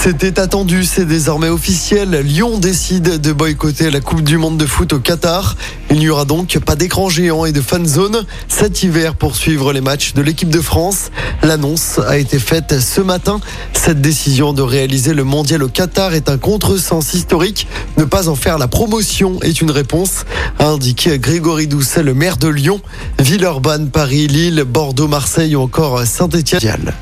C'était attendu, c'est désormais officiel. Lyon décide de boycotter la Coupe du Monde de foot au Qatar. Il n'y aura donc pas d'écran géant et de fan zone cet hiver pour suivre les matchs de l'équipe de France. L'annonce a été faite ce matin. Cette décision de réaliser le mondial au Qatar est un contresens historique. Ne pas en faire la promotion est une réponse, a indiqué Grégory Doucet, le maire de Lyon. Villeurbanne, Paris, Lille, Bordeaux, Marseille ou encore Saint-Étienne.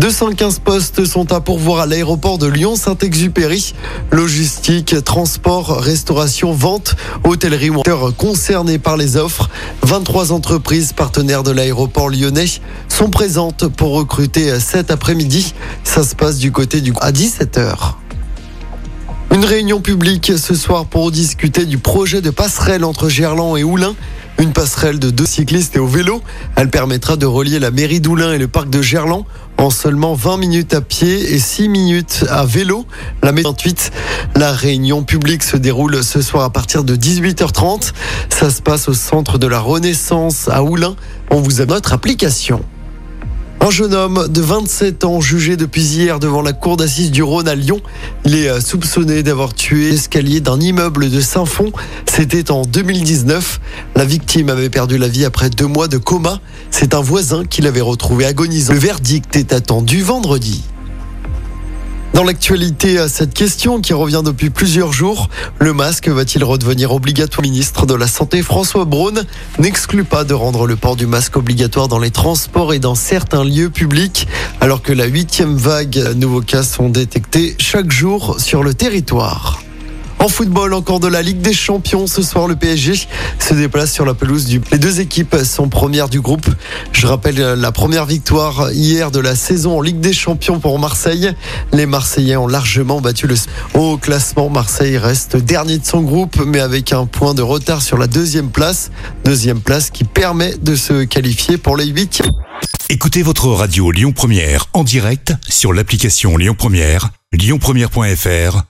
215 postes sont à pourvoir à l'aéroport de Lyon-Saint-Exupéry. Logistique, transport, restauration, vente, hôtellerie ou concernés par les offres. 23 entreprises partenaires de l'aéroport lyonnais sont présentes pour recruter cet après-midi. Ça se passe du côté du à 17h. Une réunion publique ce soir pour discuter du projet de passerelle entre Gerland et Oulin. Une passerelle de deux cyclistes et au vélo. Elle permettra de relier la mairie d'Oulin et le parc de Gerland en seulement 20 minutes à pied et 6 minutes à vélo. La 28, la réunion publique se déroule ce soir à partir de 18h30. Ça se passe au centre de la Renaissance à Oulin. On vous a notre application. Un jeune homme de 27 ans jugé depuis hier devant la cour d'assises du Rhône à Lyon. Il est euh, soupçonné d'avoir tué l'escalier d'un immeuble de Saint-Fond. C'était en 2019. La victime avait perdu la vie après deux mois de coma. C'est un voisin qui l'avait retrouvé agonisant. Le verdict est attendu vendredi. Dans l'actualité, à cette question qui revient depuis plusieurs jours, le masque va-t-il redevenir obligatoire? Ministre de la Santé François Braun n'exclut pas de rendre le port du masque obligatoire dans les transports et dans certains lieux publics, alors que la huitième vague nouveaux cas sont détectés chaque jour sur le territoire. En football, encore de la Ligue des Champions. Ce soir, le PSG se déplace sur la pelouse du. Les deux équipes sont premières du groupe. Je rappelle la première victoire hier de la saison en Ligue des Champions pour Marseille. Les Marseillais ont largement battu le. Au classement, Marseille reste dernier de son groupe, mais avec un point de retard sur la deuxième place. Deuxième place qui permet de se qualifier pour les huit. Écoutez votre radio Lyon Première en direct sur l'application Lyon Première, lyonpremière.fr